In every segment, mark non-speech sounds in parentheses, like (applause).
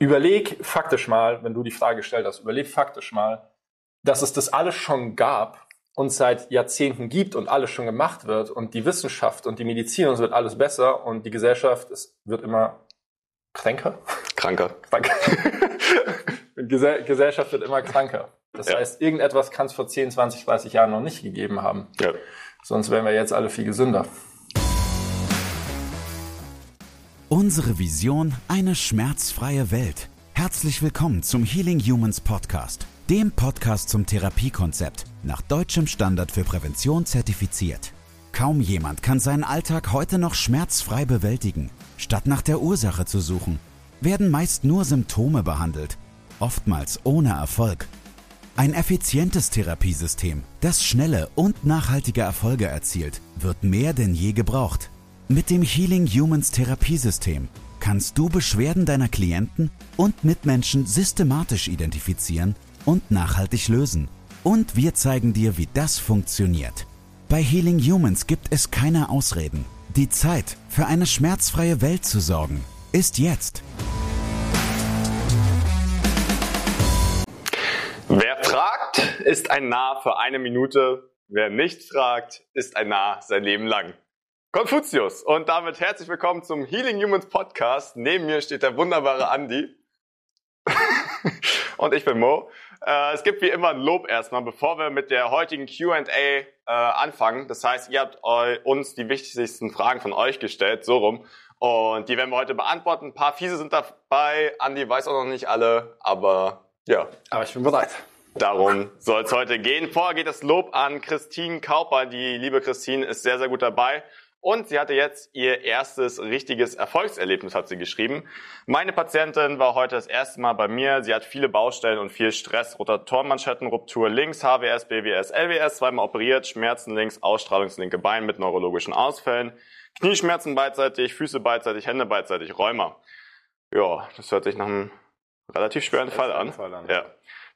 überleg faktisch mal, wenn du die Frage gestellt hast, überleg faktisch mal, dass es das alles schon gab und seit Jahrzehnten gibt und alles schon gemacht wird und die Wissenschaft und die Medizin und es wird alles besser und die Gesellschaft es wird immer kränker. Kranker. Kranker. (laughs) Gesell Gesellschaft wird immer kranker. Das Ja. heißt, irgendetwas kann es vor 10, 20, 30 Jahren noch nicht gegeben haben. Ja. Sonst wären wir jetzt alle viel gesünder. Unsere Vision, eine schmerzfreie Welt. Herzlich willkommen zum Healing Humans Podcast, dem Podcast zum Therapiekonzept, nach deutschem Standard für Prävention zertifiziert. Kaum jemand kann seinen Alltag heute noch schmerzfrei bewältigen. Statt nach der Ursache zu suchen, werden meist nur Symptome behandelt, oftmals ohne Erfolg. Ein effizientes Therapiesystem, das schnelle und nachhaltige Erfolge erzielt, wird mehr denn je gebraucht. Mit dem Healing Humans Therapiesystem kannst du Beschwerden deiner Klienten und Mitmenschen systematisch identifizieren und nachhaltig lösen. Und wir zeigen dir, wie das funktioniert. Bei Healing Humans gibt es keine Ausreden. Die Zeit, für eine schmerzfreie Welt zu sorgen, ist jetzt. Wer fragt, ist ein Narr für eine Minute. Wer nicht fragt, ist ein Narr sein Leben lang. Konfuzius. Und damit herzlich willkommen zum Healing Humans Podcast. Neben mir steht der wunderbare Andi. (laughs) Und ich bin Mo. Äh, es gibt wie immer ein Lob erstmal, bevor wir mit der heutigen Q&A äh, anfangen. Das heißt, ihr habt uns die wichtigsten Fragen von euch gestellt, so rum. Und die werden wir heute beantworten. Ein paar fiese sind dabei. Andi weiß auch noch nicht alle, aber ja, Aber ich bin bereit. Darum soll es heute gehen. Vorher geht das Lob an Christine Kauper. Die liebe Christine ist sehr, sehr gut dabei. Und sie hatte jetzt ihr erstes richtiges Erfolgserlebnis, hat sie geschrieben. Meine Patientin war heute das erste Mal bei mir. Sie hat viele Baustellen und viel Stress. Rotatorenmanschettenruptur links, HWS, BWS, LWS, zweimal operiert, Schmerzen links, Ausstrahlungslinke Bein mit neurologischen Ausfällen, Knieschmerzen beidseitig, Füße beidseitig, Hände beidseitig, Rheuma. Ja, das hört sich nach einem relativ schweren Fall an. Fall an. Ja.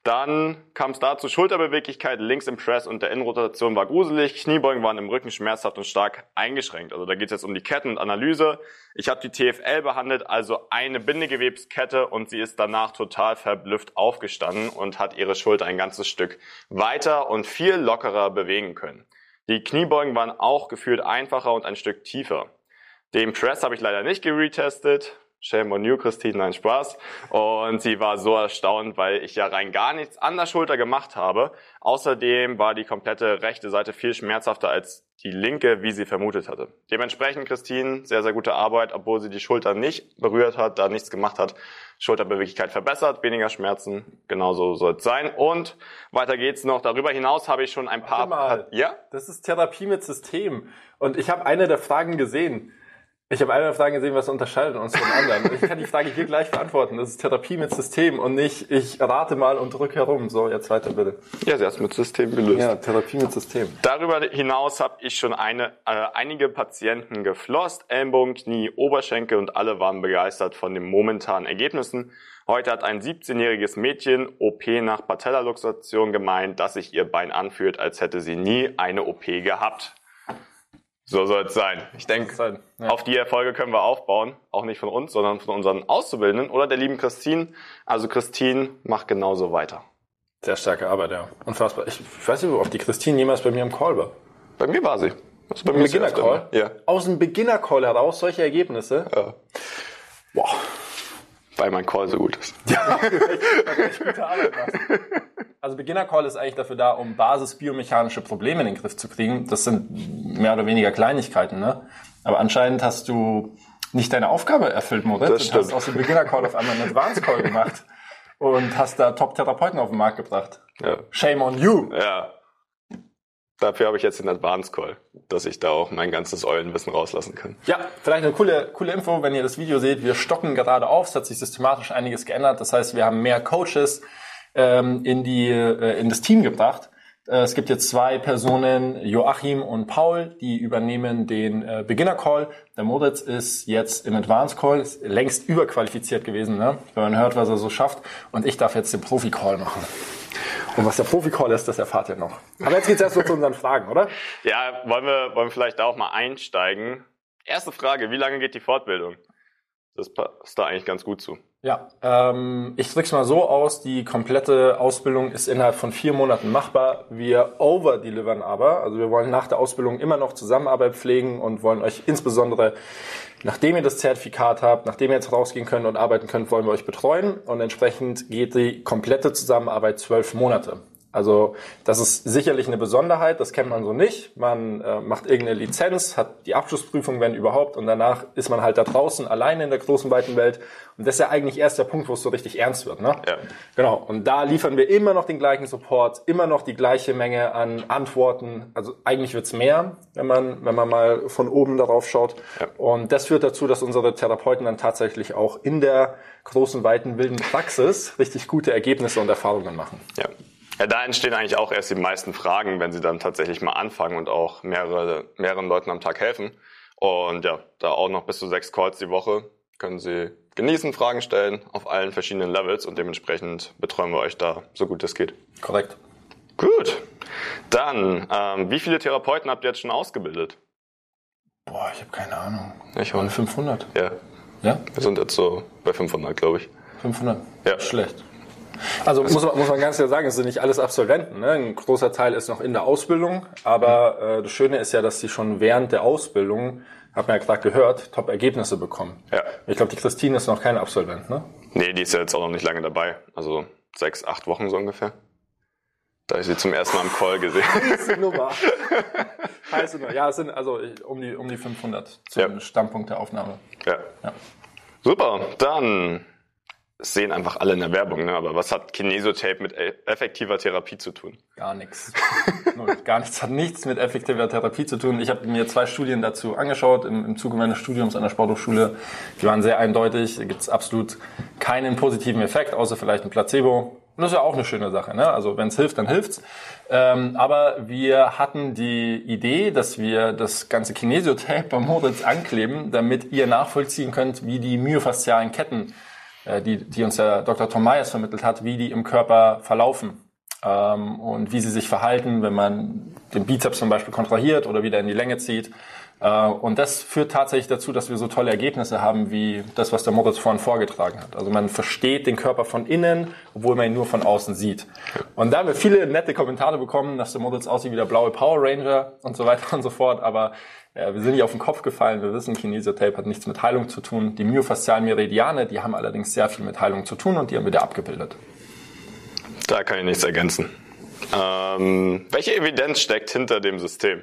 Dann kam es dazu, Schulterbeweglichkeit links im Press und der Innenrotation war gruselig, Kniebeugen waren im Rücken schmerzhaft und stark eingeschränkt. Also da geht es jetzt um die Ketten und Analyse. Ich habe die TFL behandelt, also eine Bindegewebskette und sie ist danach total verblüfft aufgestanden und hat ihre Schulter ein ganzes Stück weiter und viel lockerer bewegen können. Die Kniebeugen waren auch gefühlt einfacher und ein Stück tiefer. Den Press habe ich leider nicht geretestet. Shame on you, Christine, nein, Spaß. Und sie war so erstaunt, weil ich ja rein gar nichts an der Schulter gemacht habe. Außerdem war die komplette rechte Seite viel schmerzhafter als die linke, wie sie vermutet hatte. Dementsprechend, Christine, sehr, sehr gute Arbeit, obwohl sie die Schulter nicht berührt hat, da nichts gemacht hat. Schulterbeweglichkeit verbessert, weniger Schmerzen, genauso soll es sein. Und weiter geht's noch. Darüber hinaus habe ich schon ein paar... Warte mal. Ja? Das ist Therapie mit System. Und ich habe eine der Fragen gesehen. Ich habe eine der Fragen gesehen, was unterscheidet uns von anderen. Ich kann die Frage hier gleich beantworten. Das ist Therapie mit System und nicht ich rate mal und drücke herum. So, jetzt weiter bitte. Ja, sie hat es mit System gelöst. Ja, Therapie mit System. Darüber hinaus habe ich schon eine, äh, einige Patienten geflosst, Ellenbogen, Knie, Oberschenkel und alle waren begeistert von den momentanen Ergebnissen. Heute hat ein 17-jähriges Mädchen OP nach Patellaluxation gemeint, dass sich ihr Bein anfühlt, als hätte sie nie eine OP gehabt. So soll es sein. Ich denke, ja. auf die Erfolge können wir aufbauen. Auch nicht von uns, sondern von unseren Auszubildenden oder der lieben Christine. Also Christine, mach genauso weiter. Sehr starke Arbeit, ja. Unfassbar. Ich weiß nicht, ob die Christine jemals bei mir im Call war. Bei mir war sie. Also bei Im mir ist Beginner-Call? Ja. Aus dem Beginner-Call heraus solche Ergebnisse? ja. Boah. Weil mein Call so gut ist. (laughs) Ja, echt gute Arbeit machst. Also Beginner Call ist eigentlich dafür da, um basisbiomechanische Probleme in den Griff zu kriegen. Das sind mehr oder weniger Kleinigkeiten, ne? Aber anscheinend hast du nicht deine Aufgabe erfüllt, Moritz, Das und stimmt. hast aus dem Beginner Call auf einmal einen Advanced Call gemacht (laughs) und hast da Top-Therapeuten auf den Markt gebracht. Ja. Shame on you. ja. Dafür habe ich jetzt den Advance Call, dass ich da auch mein ganzes Eulenwissen rauslassen kann. Ja, vielleicht eine coole, coole Info, wenn ihr das Video seht. Wir stocken gerade auf. Es hat sich systematisch einiges geändert. Das heißt, wir haben mehr Coaches ähm, in, die, äh, in das Team gebracht. Äh, es gibt jetzt zwei Personen, Joachim und Paul, die übernehmen den äh, Beginner Call. Der Moritz ist jetzt im Advanced Call, ist längst überqualifiziert gewesen, ne? wenn man hört, was er so schafft. Und ich darf jetzt den Profi Call machen. Und was der Profi Call ist, das erfahrt ihr noch. Aber jetzt geht's erst mal zu unseren Fragen, oder? Ja, wollen wir, wollen wir vielleicht da auch mal einsteigen? Erste Frage, wie lange geht die Fortbildung? Das passt da eigentlich ganz gut zu. Ja, ähm, ich drück's mal so aus, die komplette Ausbildung ist innerhalb von vier Monaten machbar. Wir overdelivern aber, also wir wollen nach der Ausbildung immer noch Zusammenarbeit pflegen und wollen euch insbesondere, nachdem ihr das Zertifikat habt, nachdem ihr jetzt rausgehen könnt und arbeiten könnt, wollen wir euch betreuen und entsprechend geht die komplette Zusammenarbeit zwölf Monate. Also das ist sicherlich eine Besonderheit, das kennt man so nicht. Man äh, macht irgendeine Lizenz, hat die Abschlussprüfung, wenn überhaupt, und danach ist man halt da draußen alleine in der großen weiten Welt. Und das ist ja eigentlich erst der Punkt, wo es so richtig ernst wird. Ne? Ja. Genau. Und da liefern wir immer noch den gleichen Support, immer noch die gleiche Menge an Antworten. Also eigentlich wird's mehr, wenn man, wenn man mal von oben darauf schaut. Ja. Und das führt dazu, dass unsere Therapeuten dann tatsächlich auch in der großen, weiten, wilden Praxis richtig gute Ergebnisse und Erfahrungen machen. Ja. Ja, da entstehen eigentlich auch erst die meisten Fragen, wenn sie dann tatsächlich mal anfangen und auch mehrere, mehreren Leuten am Tag helfen. Und ja, da auch noch bis zu sechs Calls die Woche können Sie genießen, Fragen stellen auf allen verschiedenen Levels und dementsprechend betreuen wir euch da so gut es geht. Korrekt. Gut. Dann, ähm, wie viele Therapeuten habt ihr jetzt schon ausgebildet? Boah, ich habe keine Ahnung. Ich auch. 500? Ja, Ja? wir sind jetzt so bei 500, glaube ich. 500? Ja. Schlecht. Also muss man, muss man ganz klar sagen, es sind nicht alles Absolventen. Ne? Ein großer Teil ist noch in der Ausbildung, aber äh, das Schöne ist ja, dass sie schon während der Ausbildung, hat man ja gerade gehört, Top-Ergebnisse bekommen. Ja. Ich glaube, die Christine ist noch kein Absolvent, ne? Nee, die ist ja jetzt auch noch nicht lange dabei. Also sechs, acht Wochen so ungefähr. Da ich sie zum ersten Mal im Call gesehen. (laughs) Heiße Nummer. Heiße Nummer. Ja, es sind also um die, um die 500 zum Ja. Standpunkt der Aufnahme. ja. Ja. Super, dann sehen einfach alle in der Werbung, ne? aber was hat Kinesiotape mit e- effektiver Therapie zu tun? Gar nichts. (laughs) Gar nichts. Hat nichts mit effektiver Therapie zu tun. Ich habe mir zwei Studien dazu angeschaut im, im Zuge meines Studiums an der Sporthochschule. Die waren sehr eindeutig. Da gibt es absolut keinen positiven Effekt, außer vielleicht ein Placebo. Und das ist ja auch eine schöne Sache. Ne? Also wenn es hilft, dann hilft's. Ähm, aber wir hatten die Idee, dass wir das ganze Kinesiotape bei Moritz ankleben, damit ihr nachvollziehen könnt, wie die myofaszialen Ketten, die, die uns der Dr. Tom Myers vermittelt hat, wie die im Körper verlaufen ähm, und wie sie sich verhalten, wenn man den Bizeps zum Beispiel kontrahiert oder wieder in die Länge zieht. Äh, und das führt tatsächlich dazu, dass wir so tolle Ergebnisse haben, wie das, was der Moritz vorhin vorgetragen hat. Also man versteht den Körper von innen, obwohl man ihn nur von außen sieht. Und da haben wir viele nette Kommentare bekommen, dass der Moritz aussieht wie der blaue Power Ranger und so weiter und so fort. Aber ja, wir sind nicht auf den Kopf gefallen. Wir wissen, Kinesiotape hat nichts mit Heilung zu tun. Die myofaszialen Meridiane, die haben allerdings sehr viel mit Heilung zu tun und die haben wir da abgebildet. Da kann ich nichts ergänzen. Ähm, welche Evidenz steckt hinter dem System?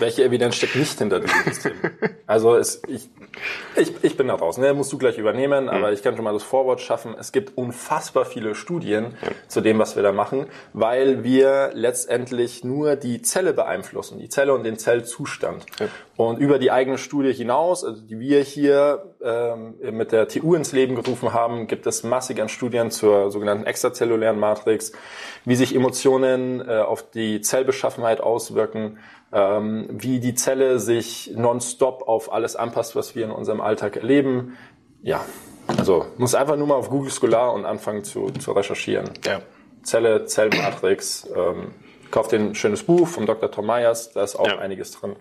Welche Evidenz steckt nicht hinter diesem (laughs) System? Also es, ich, ich, ich bin da draußen, ne? musst du gleich übernehmen, aber ich kann schon mal das Vorwort schaffen. Es gibt unfassbar viele Studien zu dem, was wir da machen, weil wir letztendlich nur die Zelle beeinflussen, die Zelle und den Zellzustand. Und über die eigene Studie hinaus, also die wir hier ähm, mit der TU ins Leben gerufen haben, gibt es massig an Studien zur sogenannten extrazellulären Matrix, wie sich Emotionen äh, auf die Zellbeschaffenheit auswirken, ähm, wie die Zelle sich nonstop auf alles anpasst, was wir in unserem Alltag erleben. Ja, also muss einfach nur mal auf Google Scholar und anfangen zu, zu recherchieren. Ja. Zelle, Zellmatrix, ähm, kauft ein schönes Buch vom Dr. Tom Myers, da ist auch Ja. einiges drin.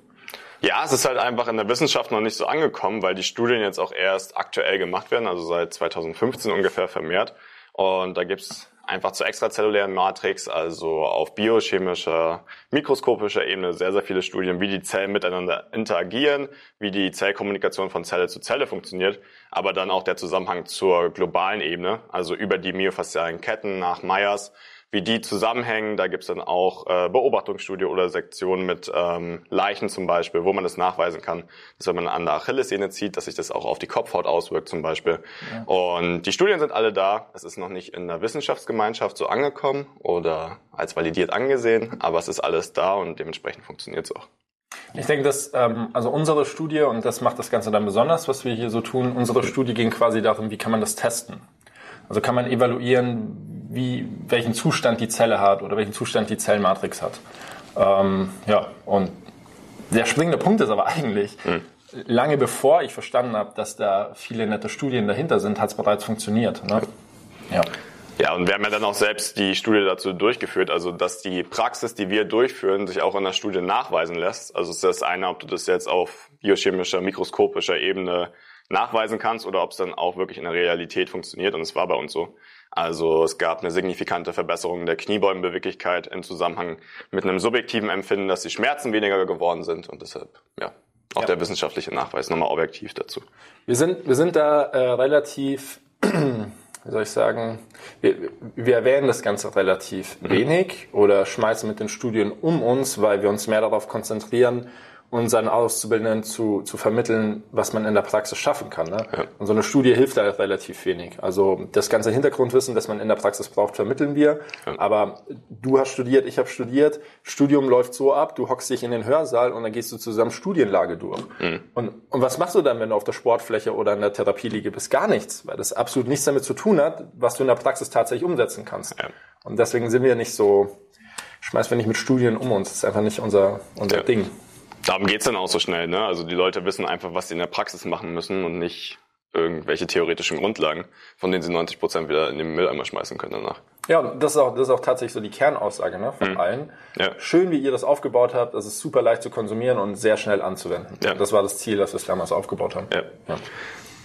Ja, es ist halt einfach in der Wissenschaft noch nicht so angekommen, weil die Studien jetzt auch erst aktuell gemacht werden, also seit 2015 ungefähr vermehrt. Und da gibt's einfach zur extrazellulären Matrix, also auf biochemischer, mikroskopischer Ebene sehr, sehr viele Studien, wie die Zellen miteinander interagieren, wie die Zellkommunikation von Zelle zu Zelle funktioniert, aber dann auch der Zusammenhang zur globalen Ebene, also über die myofaszialen Ketten nach Myers, wie die zusammenhängen. Da gibt's dann auch äh, Beobachtungsstudie oder Sektionen mit ähm, Leichen zum Beispiel, wo man das nachweisen kann, dass wenn man an der Achillessehne zieht, dass sich das auch auf die Kopfhaut auswirkt zum Beispiel. Und die Studien sind alle da. Es ist noch nicht in der Wissenschaftsgemeinschaft so angekommen oder als validiert angesehen, aber es ist alles da und dementsprechend funktioniert's auch. Ich denke, dass ähm, also unsere Studie, und das macht das Ganze dann besonders, was wir hier so tun, unsere Studie ging quasi darum, wie kann man das testen? Also kann man evaluieren, wie, welchen Zustand die Zelle hat oder welchen Zustand die Zellmatrix hat. Ähm, ja, und der springende Punkt ist aber eigentlich, lange bevor ich verstanden habe, dass da viele nette Studien dahinter sind, hat es bereits funktioniert. Ne? Ja. Ja, und wir haben ja dann auch selbst die Studie dazu durchgeführt, also dass die Praxis, die wir durchführen, sich auch in der Studie nachweisen lässt. Also es ist das eine, ob du das jetzt auf biochemischer, mikroskopischer Ebene nachweisen kannst oder ob es dann auch wirklich in der Realität funktioniert. Und es war bei uns so. Also es gab eine signifikante Verbesserung der Kniebeugenbeweglichkeit im Zusammenhang mit einem subjektiven Empfinden, dass die Schmerzen weniger geworden sind und deshalb, ja, auch ja. der wissenschaftliche Nachweis nochmal objektiv dazu. Wir sind, wir sind da äh, relativ, (clears throat) wie soll ich sagen, wir, wir erwähnen das Ganze relativ mhm. wenig oder schmeißen mit den Studien um uns, weil wir uns mehr darauf konzentrieren, und seinen Auszubildenden zu, zu vermitteln, was man in der Praxis schaffen kann. Ne? Ja. Und so eine Studie hilft da relativ wenig. Also das ganze Hintergrundwissen, das man in der Praxis braucht, vermitteln wir. Ja. Aber du hast studiert, ich habe studiert. Studium läuft so ab, du hockst dich in den Hörsaal und dann gehst du zusammen Studienlage durch. Mhm. Und, und was machst du dann, wenn du auf der Sportfläche oder in der Therapieliege bist? Gar nichts, weil das absolut nichts damit zu tun hat, was du in der Praxis tatsächlich umsetzen kannst. Ja. Und deswegen sind wir nicht so, schmeißen wir nicht mit Studien um uns. Das ist einfach nicht unser, unser Ding. Darum geht's dann auch so schnell. Ne? Also die Leute wissen einfach, was sie in der Praxis machen müssen und nicht irgendwelche theoretischen Grundlagen, von denen sie 90 Prozent wieder in den Mülleimer schmeißen können danach. Ja, das ist auch, das ist auch tatsächlich so die Kernaussage ne, von mhm. allen. Ja. Schön, wie ihr das aufgebaut habt. Das ist super leicht zu konsumieren und sehr schnell anzuwenden. Ja. Das war das Ziel, das wir es damals aufgebaut haben. Ja. ja.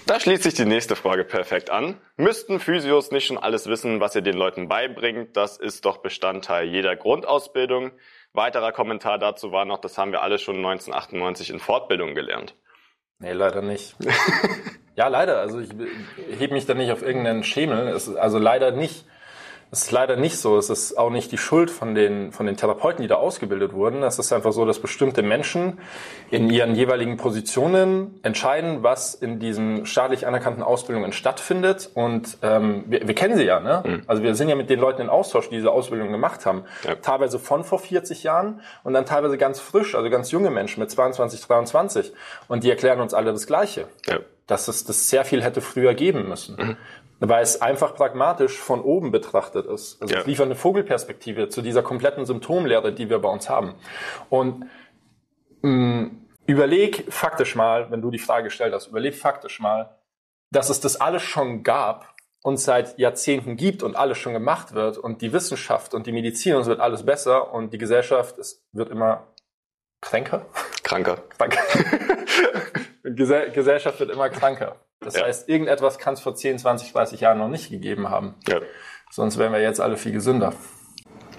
Da schließt sich die nächste Frage perfekt an. Müssten Physios nicht schon alles wissen, was ihr den Leuten beibringt? Das ist doch Bestandteil jeder Grundausbildung. Weiterer Kommentar dazu war noch, das haben wir alle schon 1998 in Fortbildung gelernt. Nee, leider nicht. (laughs) ja, leider. Also ich, hebe mich da nicht auf irgendeinen Schemel. Es, also leider nicht. Das ist leider nicht so. Es ist auch nicht die Schuld von den, von den Therapeuten, die da ausgebildet wurden. Es ist einfach so, dass bestimmte Menschen in ihren jeweiligen Positionen entscheiden, was in diesen staatlich anerkannten Ausbildungen stattfindet. Und ähm, wir, wir kennen sie ja. Ne? Mhm. Also wir sind ja mit den Leuten in Austausch, die diese Ausbildung gemacht haben. Ja. Teilweise von vor 40 Jahren und dann teilweise ganz frisch, also ganz junge Menschen mit 22, 23. Und die erklären uns alle das Gleiche. Ja dass es das sehr viel hätte früher geben müssen. Mhm weil es einfach pragmatisch von oben betrachtet ist. Also ja. es liefert eine Vogelperspektive zu dieser kompletten Symptomlehre, die wir bei uns haben. Und mh, mm, überleg faktisch mal, wenn du die Frage gestellt hast, überleg faktisch mal, dass es das alles schon gab und seit Jahrzehnten gibt und alles schon gemacht wird und die Wissenschaft und die Medizin und es wird alles besser und die Gesellschaft es wird immer kränker. Kranker. Kranker. (laughs) Gesellschaft wird immer kranker. Das ja. heißt, irgendetwas kann es vor 10, 20, 30 Jahren noch nicht gegeben haben. Ja. Sonst wären wir jetzt alle viel gesünder.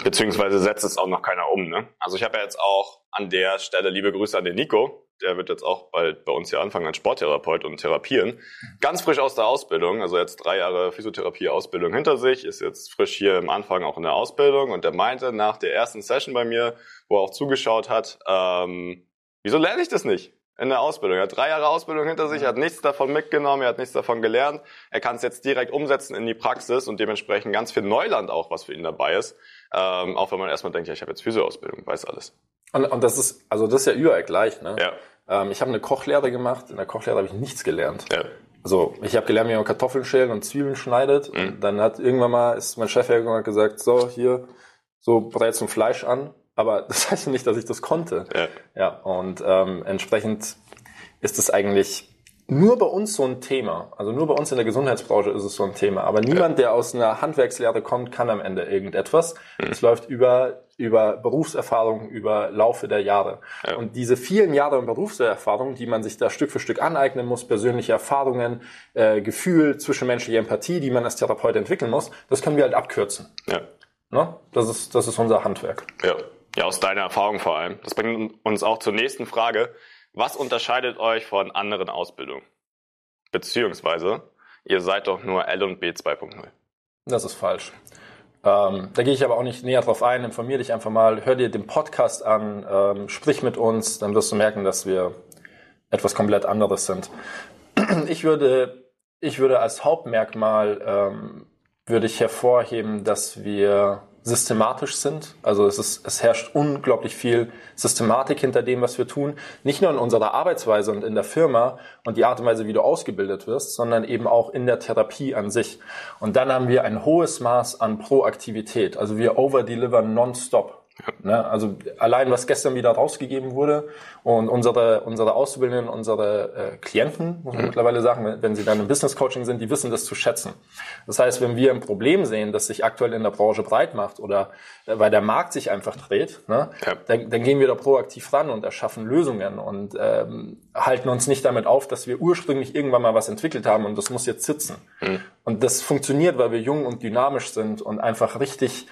Beziehungsweise setzt es auch noch keiner um. Ne? Also ich habe ja jetzt auch an der Stelle liebe Grüße an den Nico. Der wird jetzt auch bald bei uns hier anfangen als Sporttherapeut und therapieren. Ganz frisch aus der Ausbildung, also jetzt drei Jahre Physiotherapie-Ausbildung hinter sich, ist jetzt frisch hier im Anfang auch in der Ausbildung und der meinte nach der ersten Session bei mir, wo er auch zugeschaut hat, ähm, wieso lerne ich das nicht? In der Ausbildung. Er hat drei Jahre Ausbildung hinter sich, er hat nichts davon mitgenommen, er hat nichts davon gelernt. Er kann es jetzt direkt umsetzen in die Praxis und dementsprechend ganz viel Neuland auch, was für ihn dabei ist. Ähm, auch wenn man erstmal denkt, ja, ich habe jetzt Physioausbildung, weiß alles. Und, und das ist, also das ist ja überall gleich, ne? Ja. Ähm, ich habe eine Kochlehre gemacht, in der Kochlehre habe ich nichts gelernt. Ja. Also ich habe gelernt, wie man Kartoffeln schälen und Zwiebeln schneidet. Mhm. Und dann hat irgendwann mal, ist mein Chef hergekommen und gesagt, so, hier, so brätst du Fleisch an aber (laughs) das heißt nicht, dass ich das konnte. Ja, ja und ähm, entsprechend ist es eigentlich nur bei uns so ein Thema. Also nur bei uns in der Gesundheitsbranche ist es so ein Thema. Aber niemand, der aus einer Handwerkslehre kommt, kann am Ende irgendetwas. Mhm. Es läuft über, über Berufserfahrung, über Laufe der Jahre. Ja. Und diese vielen Jahre Berufserfahrung, die man sich da Stück für Stück aneignen muss, persönliche Erfahrungen, äh, Gefühl, zwischenmenschliche Empathie, die man als Therapeut entwickeln muss, das können wir halt abkürzen. Ja. Ne? Das, ist, das ist unser Handwerk. Ja. Ja, aus deiner Erfahrung vor allem. Das bringt uns auch zur nächsten Frage. Was unterscheidet euch von anderen Ausbildungen? Beziehungsweise, ihr seid doch nur L und B 2.0. Das ist falsch. Ähm, da gehe ich aber auch nicht näher drauf ein. Informier dich einfach mal, hör dir den Podcast an, ähm, sprich mit uns, dann wirst du merken, dass wir etwas komplett anderes sind. (clears throat) Ich würde, ich würde als Hauptmerkmal ähm, würde ich hervorheben, dass wir systematisch sind. Also es, ist, es herrscht unglaublich viel Systematik hinter dem, was wir tun. Nicht nur in unserer Arbeitsweise und in der Firma und die Art und Weise, wie du ausgebildet wirst, sondern eben auch in der Therapie an sich. Und dann haben wir ein hohes Maß an Proaktivität. Also wir overdeliver nonstop. Ne? Also allein, was gestern wieder rausgegeben wurde und unsere, unsere Auszubildenden, unsere äh, Klienten, muss man mhm. mittlerweile sagen, wenn sie dann im Business Coaching sind, die wissen das zu schätzen. Das heißt, wenn wir ein Problem sehen, das sich aktuell in der Branche breit macht oder äh, weil der Markt sich einfach dreht, ne, ja. dann, dann gehen wir da proaktiv ran und erschaffen Lösungen und ähm, halten uns nicht damit auf, dass wir ursprünglich irgendwann mal was entwickelt haben und das muss jetzt sitzen. Mhm. Und das funktioniert, weil wir jung und dynamisch sind und einfach richtig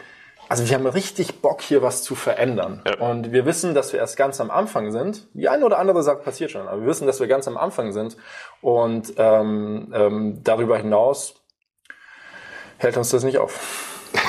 also wir haben richtig Bock, hier was zu verändern. Ja. Und wir wissen, dass wir erst ganz am Anfang sind. Die eine oder andere Sache passiert schon, aber wir wissen, dass wir ganz am Anfang sind. Und ähm, ähm, darüber hinaus hält uns das nicht auf. (laughs)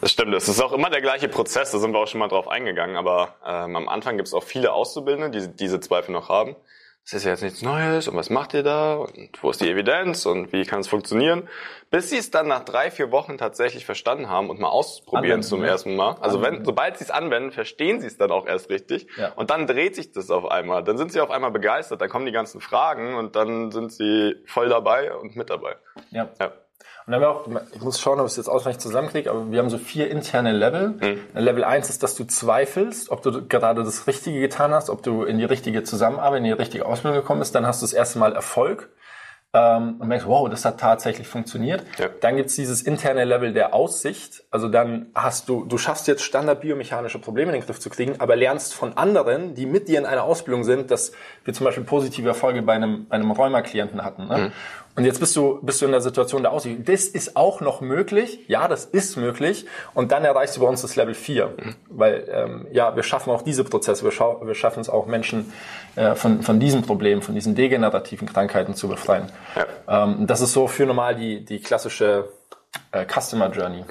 Das stimmt, das ist auch immer der gleiche Prozess, da sind wir auch schon mal drauf eingegangen, aber ähm, am Anfang gibt es auch viele Auszubildende, die diese Zweifel noch haben das ist ja jetzt nichts Neues und was macht ihr da und wo ist die Evidenz und wie kann es funktionieren, bis sie es dann nach drei, vier Wochen tatsächlich verstanden haben und mal ausprobieren anwenden, zum ja. ersten Mal. Also wenn, sobald sie es anwenden, verstehen sie es dann auch erst richtig ja. und dann dreht sich das auf einmal. Dann sind sie auf einmal begeistert, dann kommen die ganzen Fragen und dann sind sie voll dabei und mit dabei. Ja. ja. Und dann haben wir auch, ich muss schauen, ob ich es jetzt ausreichend zusammenkriege, aber wir haben so vier interne Level. Mhm. Level 1 ist, dass du zweifelst, ob du gerade das Richtige getan hast, ob du in die richtige Zusammenarbeit, in die richtige Ausbildung gekommen bist. Dann hast du das erste Mal Erfolg ähm, und merkst, wow, das hat tatsächlich funktioniert. Ja. Dann gibt's dieses interne Level der Aussicht. Also dann hast du, du schaffst jetzt standardbiomechanische Probleme in den Griff zu kriegen, aber lernst von anderen, die mit dir in einer Ausbildung sind, dass wir zum Beispiel positive Erfolge bei einem, bei einem Rheuma-Klienten hatten. Ne? Mhm. Und jetzt bist du, bist du in der Situation der Aussicht. Das ist auch noch möglich. Ja, das ist möglich. Und dann erreichst du bei uns das Level 4. Mhm. Weil, ähm, ja, wir schaffen auch diese Prozesse. Wir, scha wir schaffen es auch, Menschen äh, von, von diesem Problem, von diesen degenerativen Krankheiten zu befreien. Ja. Ähm, das ist so für normal die, die klassische äh, Customer Journey,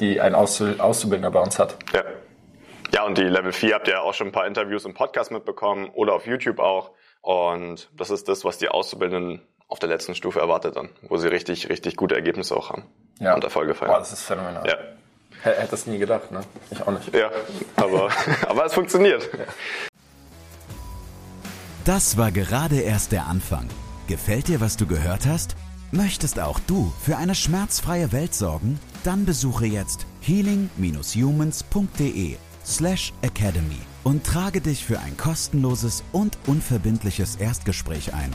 die ein Auszubildender bei uns hat. Ja. Ja, und die Level 4 habt ihr auch schon ein paar Interviews im Podcast mitbekommen oder auf YouTube auch. Und das ist das, was die Auszubildenden auf der letzten Stufe erwartet dann, wo sie richtig, richtig gute Ergebnisse auch haben ja. und Erfolge feiern. Boah, das ist phänomenal. Ja. Hätte das nie gedacht, ne? Ich auch nicht. Ja, aber, (laughs) aber es funktioniert. Ja. Das war gerade erst der Anfang. Gefällt dir, was du gehört hast? Möchtest auch du für eine schmerzfreie Welt sorgen? Dann besuche jetzt healing-humans.de slash academy und trage dich für ein kostenloses und unverbindliches Erstgespräch ein.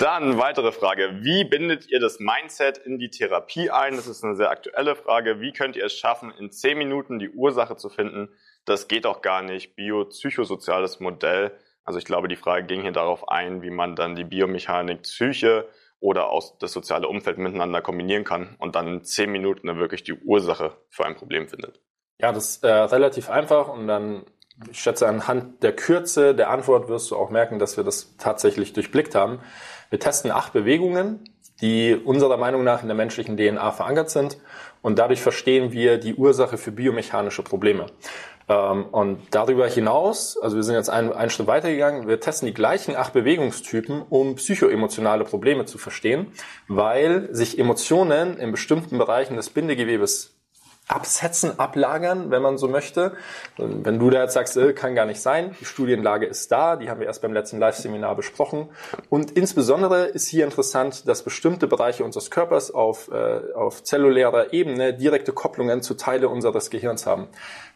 Dann weitere Frage. Wie bindet ihr das Mindset in die Therapie ein? Das ist eine sehr aktuelle Frage. Wie könnt ihr es schaffen, in zehn Minuten die Ursache zu finden? Das geht auch gar nicht. Biopsychosoziales Modell. Also ich glaube, die Frage ging hier darauf ein, wie man dann die Biomechanik, Psyche oder auch das soziale Umfeld miteinander kombinieren kann und dann in zehn Minuten dann wirklich die Ursache für ein Problem findet. Ja, das ist äh, relativ einfach und dann ich schätze, anhand der Kürze der Antwort wirst du auch merken, dass wir das tatsächlich durchblickt haben. Wir testen acht Bewegungen, die unserer Meinung nach in der menschlichen DNA verankert sind. Und dadurch verstehen wir die Ursache für biomechanische Probleme. Ähm, und darüber hinaus, also wir sind jetzt einen, einen Schritt weitergegangen, wir testen die gleichen acht Bewegungstypen, um psychoemotionale Probleme zu verstehen, weil sich Emotionen in bestimmten Bereichen des Bindegewebes absetzen, ablagern, wenn man so möchte. Wenn du da jetzt sagst, äh, kann gar nicht sein, die Studienlage ist da, die haben wir erst beim letzten Live-Seminar besprochen. Und insbesondere ist hier interessant, dass bestimmte Bereiche unseres Körpers auf, äh, auf zellulärer Ebene direkte Kopplungen zu Teile unseres Gehirns haben.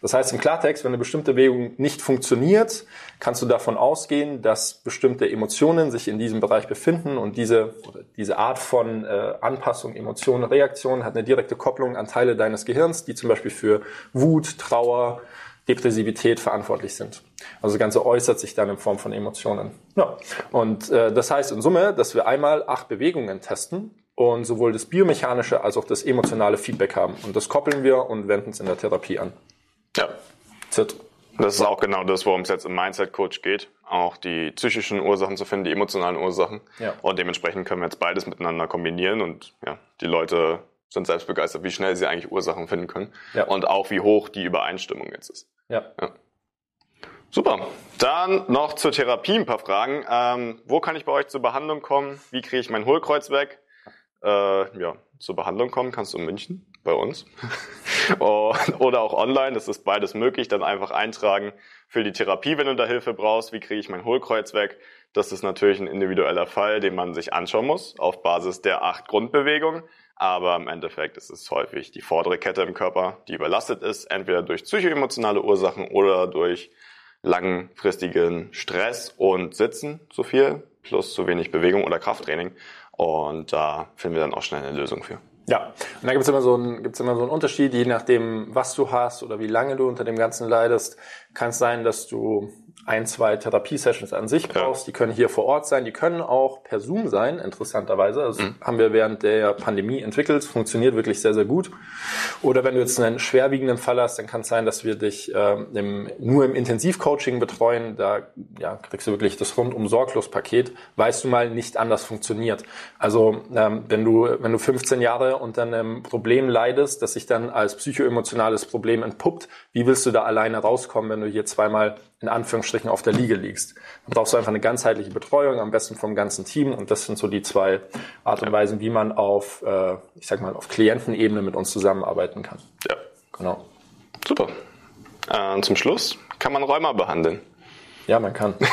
Das heißt im Klartext, wenn eine bestimmte Bewegung nicht funktioniert, kannst du davon ausgehen, dass bestimmte Emotionen sich in diesem Bereich befinden und diese, diese Art von äh, Anpassung, Emotionen, Reaktion hat eine direkte Kopplung an Teile deines Gehirns, die zum Beispiel für Wut, Trauer, Depressivität verantwortlich sind. Also das Ganze äußert sich dann in Form von Emotionen. Ja. Und äh, das heißt in Summe, dass wir einmal acht Bewegungen testen und sowohl das biomechanische als auch das emotionale Feedback haben. Und das koppeln wir und wenden es in der Therapie an. Ja. Zit. Das ist auch genau das, worum es jetzt im Mindset Coach geht. Auch die psychischen Ursachen zu finden, die emotionalen Ursachen. Ja. Und dementsprechend können wir jetzt beides miteinander kombinieren und ja, die Leute sind selbst begeistert, wie schnell sie eigentlich Ursachen finden können. Ja. Und auch wie hoch die Übereinstimmung jetzt ist. Ja. ja. Super. Dann noch zur Therapie ein paar Fragen. Ähm, wo kann ich bei euch zur Behandlung kommen? Wie kriege ich mein Hohlkreuz weg? Äh, ja, zur Behandlung kommen kannst du in München bei uns. Oder auch online, das ist beides möglich. Dann einfach eintragen für die Therapie, wenn du da Hilfe brauchst. Wie kriege ich mein Hohlkreuz weg? Das ist natürlich ein individueller Fall, den man sich anschauen muss auf Basis der acht Grundbewegungen. Aber im Endeffekt ist es häufig die vordere Kette im Körper, die überlastet ist, entweder durch psychoemotionale Ursachen oder durch langfristigen Stress und Sitzen zu viel, plus zu wenig Bewegung oder Krafttraining. Und da finden wir dann auch schnell eine Lösung für. Ja, und da gibt es immer, so einen, gibt's immer so einen Unterschied, je nachdem, was du hast oder wie lange du unter dem Ganzen leidest. Kann es sein, dass du ein, zwei Therapiesessions an sich brauchst. Ja. Die können hier vor Ort sein, die können auch per Zoom sein, interessanterweise. Das mhm. haben wir während der Pandemie entwickelt, funktioniert wirklich sehr, sehr gut. Oder wenn du jetzt einen schwerwiegenden Fall hast, dann kann es sein, dass wir dich ähm, im, nur im Intensivcoaching betreuen. Da ja, kriegst du wirklich das rundum sorglos Paket, weißt du mal, nicht anders funktioniert. Also ähm, wenn du wenn du 15 Jahre unter einem Problem leidest, das sich dann als psychoemotionales Problem entpuppt, wie willst du da alleine rauskommen, wenn du hier zweimal in Anführungsstrichen auf der Liege liegst. Dann brauchst du einfach eine ganzheitliche Betreuung, am besten vom ganzen Team. Und das sind so die zwei Art und Weisen, wie man auf, äh, ich sag mal, auf Klientenebene mit uns zusammenarbeiten kann. Ja. Genau. Super. Äh, zum Schluss kann man Rheuma behandeln. Ja, man kann. (laughs)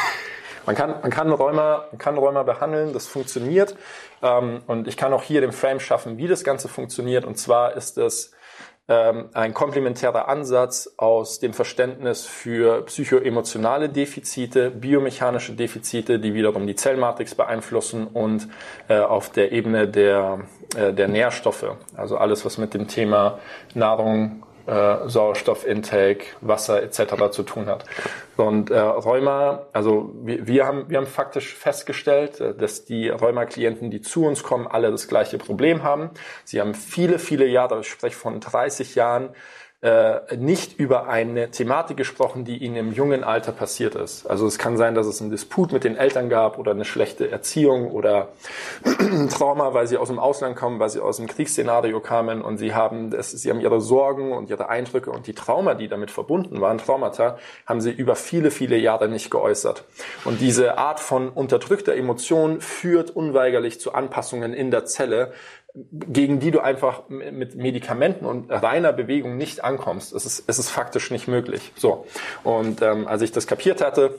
Man kann, man kann Rheuma, man kann Rheuma behandeln, das funktioniert. Ähm, und ich kann auch hier den Frame schaffen, wie das Ganze funktioniert. Und zwar ist es ein komplementärer Ansatz aus dem Verständnis für psychoemotionale Defizite, biomechanische Defizite, die wiederum die Zellmatrix beeinflussen und äh, auf der Ebene der, äh, der Nährstoffe, also alles, was mit dem Thema Nahrung, äh, Sauerstoffintake, Wasser etc. zu tun hat. Und äh, Rheuma, also wir, wir, haben, wir haben faktisch festgestellt, äh, dass die Rheuma-Klienten, die zu uns kommen, alle das gleiche Problem haben. Sie haben viele, viele Jahre, ich spreche von 30 Jahren, äh, nicht über eine Thematik gesprochen, die ihnen im jungen Alter passiert ist. Also es kann sein, dass es einen Disput mit den Eltern gab oder eine schlechte Erziehung oder Trauma, weil sie aus dem Ausland kommen, weil sie aus dem Kriegsszenario kamen und sie haben, das, sie haben ihre Sorgen und ihre Eindrücke und die Trauma, die damit verbunden waren, Traumata, haben sie über viele, viele Jahre nicht geäußert. Und diese Art von unterdrückter Emotion führt unweigerlich zu Anpassungen in der Zelle, gegen die du einfach mit Medikamenten und reiner Bewegung nicht ankommst. Es ist, es ist faktisch nicht möglich. So. Und ähm, als ich das kapiert hatte,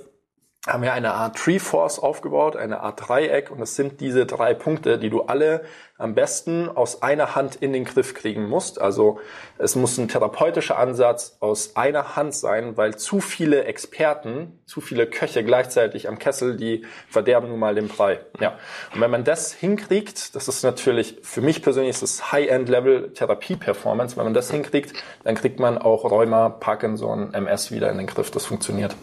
haben wir eine Art Tree Force aufgebaut, eine Art Dreieck und es sind diese drei Punkte, die du alle am besten aus einer Hand in den Griff kriegen musst. Also es muss ein therapeutischer Ansatz aus einer Hand sein, weil zu viele Experten, zu viele Köche gleichzeitig am Kessel, die verderben nun mal den Brei. Ja. Und wenn man das hinkriegt, das ist natürlich für mich persönlich ist das High-End-Level Therapie-Performance, wenn man das hinkriegt, dann kriegt man auch Rheuma, Parkinson, MS wieder in den Griff. Das funktioniert.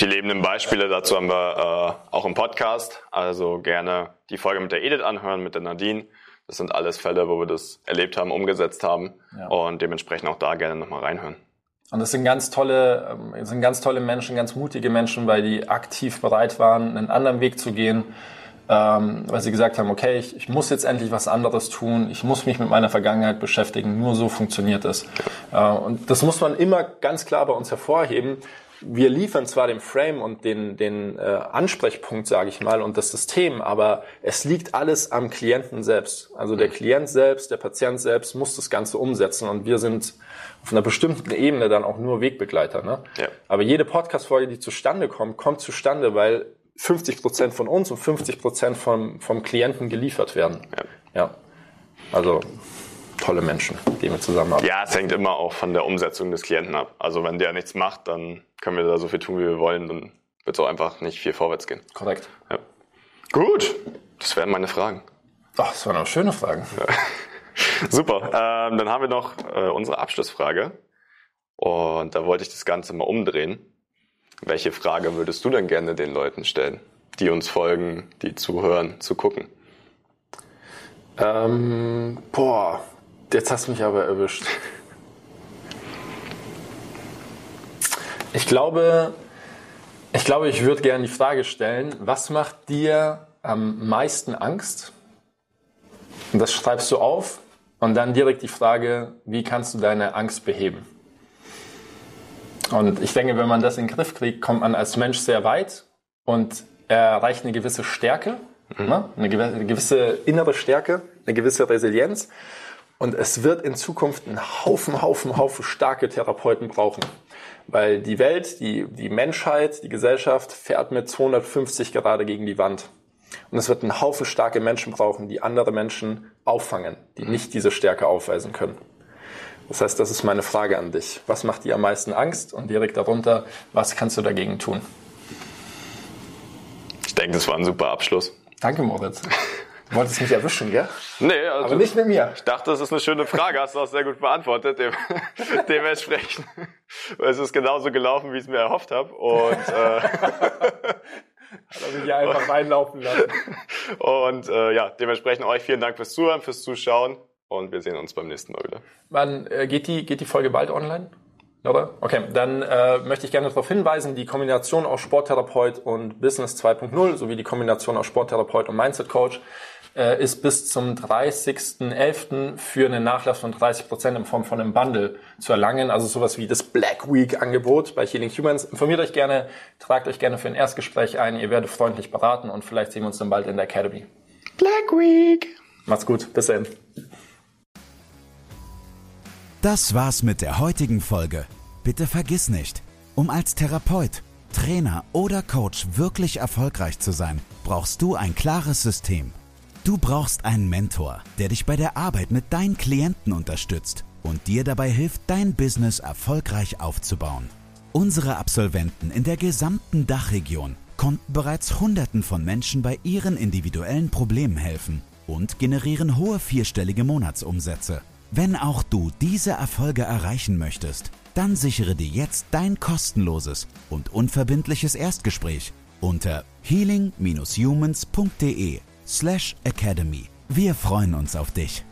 Die lebenden Beispiele dazu haben wir äh, auch im Podcast. Also gerne die Folge mit der Edith anhören, mit der Nadine. Das sind alles Fälle, wo wir das erlebt haben, umgesetzt haben ja. und dementsprechend auch da gerne nochmal reinhören. Und das sind ganz tolle, ähm, das sind ganz tolle Menschen, ganz mutige Menschen, weil die aktiv bereit waren, einen anderen Weg zu gehen, ähm, weil sie gesagt haben, okay, ich, ich muss jetzt endlich was anderes tun, ich muss mich mit meiner Vergangenheit beschäftigen, nur so funktioniert es. Äh, und das muss man immer ganz klar bei uns hervorheben wir liefern zwar den Frame und den, den äh, Ansprechpunkt, sage ich mal, und das System, aber es liegt alles am Klienten selbst. Also der Klient selbst, der Patient selbst muss das Ganze umsetzen und wir sind auf einer bestimmten Ebene dann auch nur Wegbegleiter. Ne? Ja. Aber jede Podcast-Folge, die zustande kommt, kommt zustande, weil 50 Prozent von uns und 50 Prozent vom, vom Klienten geliefert werden. Ja. ja. Also tolle Menschen, die wir zusammenarbeiten. Ja, es hängt immer auch von der Umsetzung des Klienten ab. Also wenn der nichts macht, dann können wir da so viel tun, wie wir wollen, dann wird es auch einfach nicht viel vorwärts gehen. Korrekt. Ja. Gut, das wären meine Fragen. Ach, das waren auch schöne Fragen. Ja. (laughs) Super, ähm, dann haben wir noch äh, unsere Abschlussfrage. Und da wollte ich das Ganze mal umdrehen. Welche Frage würdest du denn gerne den Leuten stellen, die uns folgen, die zuhören, zu gucken? Ähm, boah, Jetzt hast du mich aber erwischt. Ich glaube, ich glaube, ich würde gerne die Frage stellen, was macht dir am meisten Angst? Und das schreibst du auf und dann direkt die Frage, wie kannst du deine Angst beheben? Und ich denke, wenn man das in den Griff kriegt, kommt man als Mensch sehr weit und erreicht eine gewisse Stärke, mhm. ne? eine gewisse innere Stärke, eine gewisse Resilienz. Und es wird in Zukunft einen Haufen, Haufen, Haufen starke Therapeuten brauchen. Weil die Welt, die, die Menschheit, die Gesellschaft fährt mit 250 gerade gegen die Wand. Und es wird einen Haufen starke Menschen brauchen, die andere Menschen auffangen, die nicht diese Stärke aufweisen können. Das heißt, das ist meine Frage an dich. Was macht dir am meisten Angst? Und direkt darunter, was kannst du dagegen tun? Ich denke, das war ein super Abschluss. Danke, Moritz. (laughs) Du wolltest mich erwischen, gell? Nee, also aber nicht mit mir. Ich dachte, das ist eine schöne Frage, hast du auch sehr gut beantwortet. Dem, (laughs) dementsprechend es ist genauso gelaufen, wie ich es mir erhofft habe. Und äh, (laughs) hat er mich einfach reinlaufen lassen. Und äh, ja, dementsprechend euch vielen Dank fürs Zuhören, fürs Zuschauen und wir sehen uns beim nächsten Mal wieder. Wann äh, geht, die, geht die Folge bald online? Oder? Okay, dann äh, möchte ich gerne darauf hinweisen, die Kombination aus Sporttherapeut und Business 2.0 sowie die Kombination aus Sporttherapeut und Mindset Coach äh, ist bis zum 30.11. für einen Nachlass von 30 Prozent in Form von einem Bundle zu erlangen. Also sowas wie das Black Week Angebot bei Healing Humans. Informiert euch gerne, tragt euch gerne für ein Erstgespräch ein. Ihr werdet freundlich beraten und vielleicht sehen wir uns dann bald in der Academy. Black Week! Macht's gut. Bis dann. Das war's mit der heutigen Folge. Bitte vergiss nicht, um als Therapeut, Trainer oder Coach wirklich erfolgreich zu sein, brauchst du ein klares System. Du brauchst einen Mentor, der dich bei der Arbeit mit deinen Klienten unterstützt und dir dabei hilft, dein Business erfolgreich aufzubauen. Unsere Absolventen in der gesamten Dachregion konnten bereits Hunderten von Menschen bei ihren individuellen Problemen helfen und generieren hohe vierstellige Monatsumsätze. Wenn auch du diese Erfolge erreichen möchtest, dann sichere dir jetzt dein kostenloses und unverbindliches Erstgespräch unter healing-humans.de slash academy. Wir freuen uns auf dich.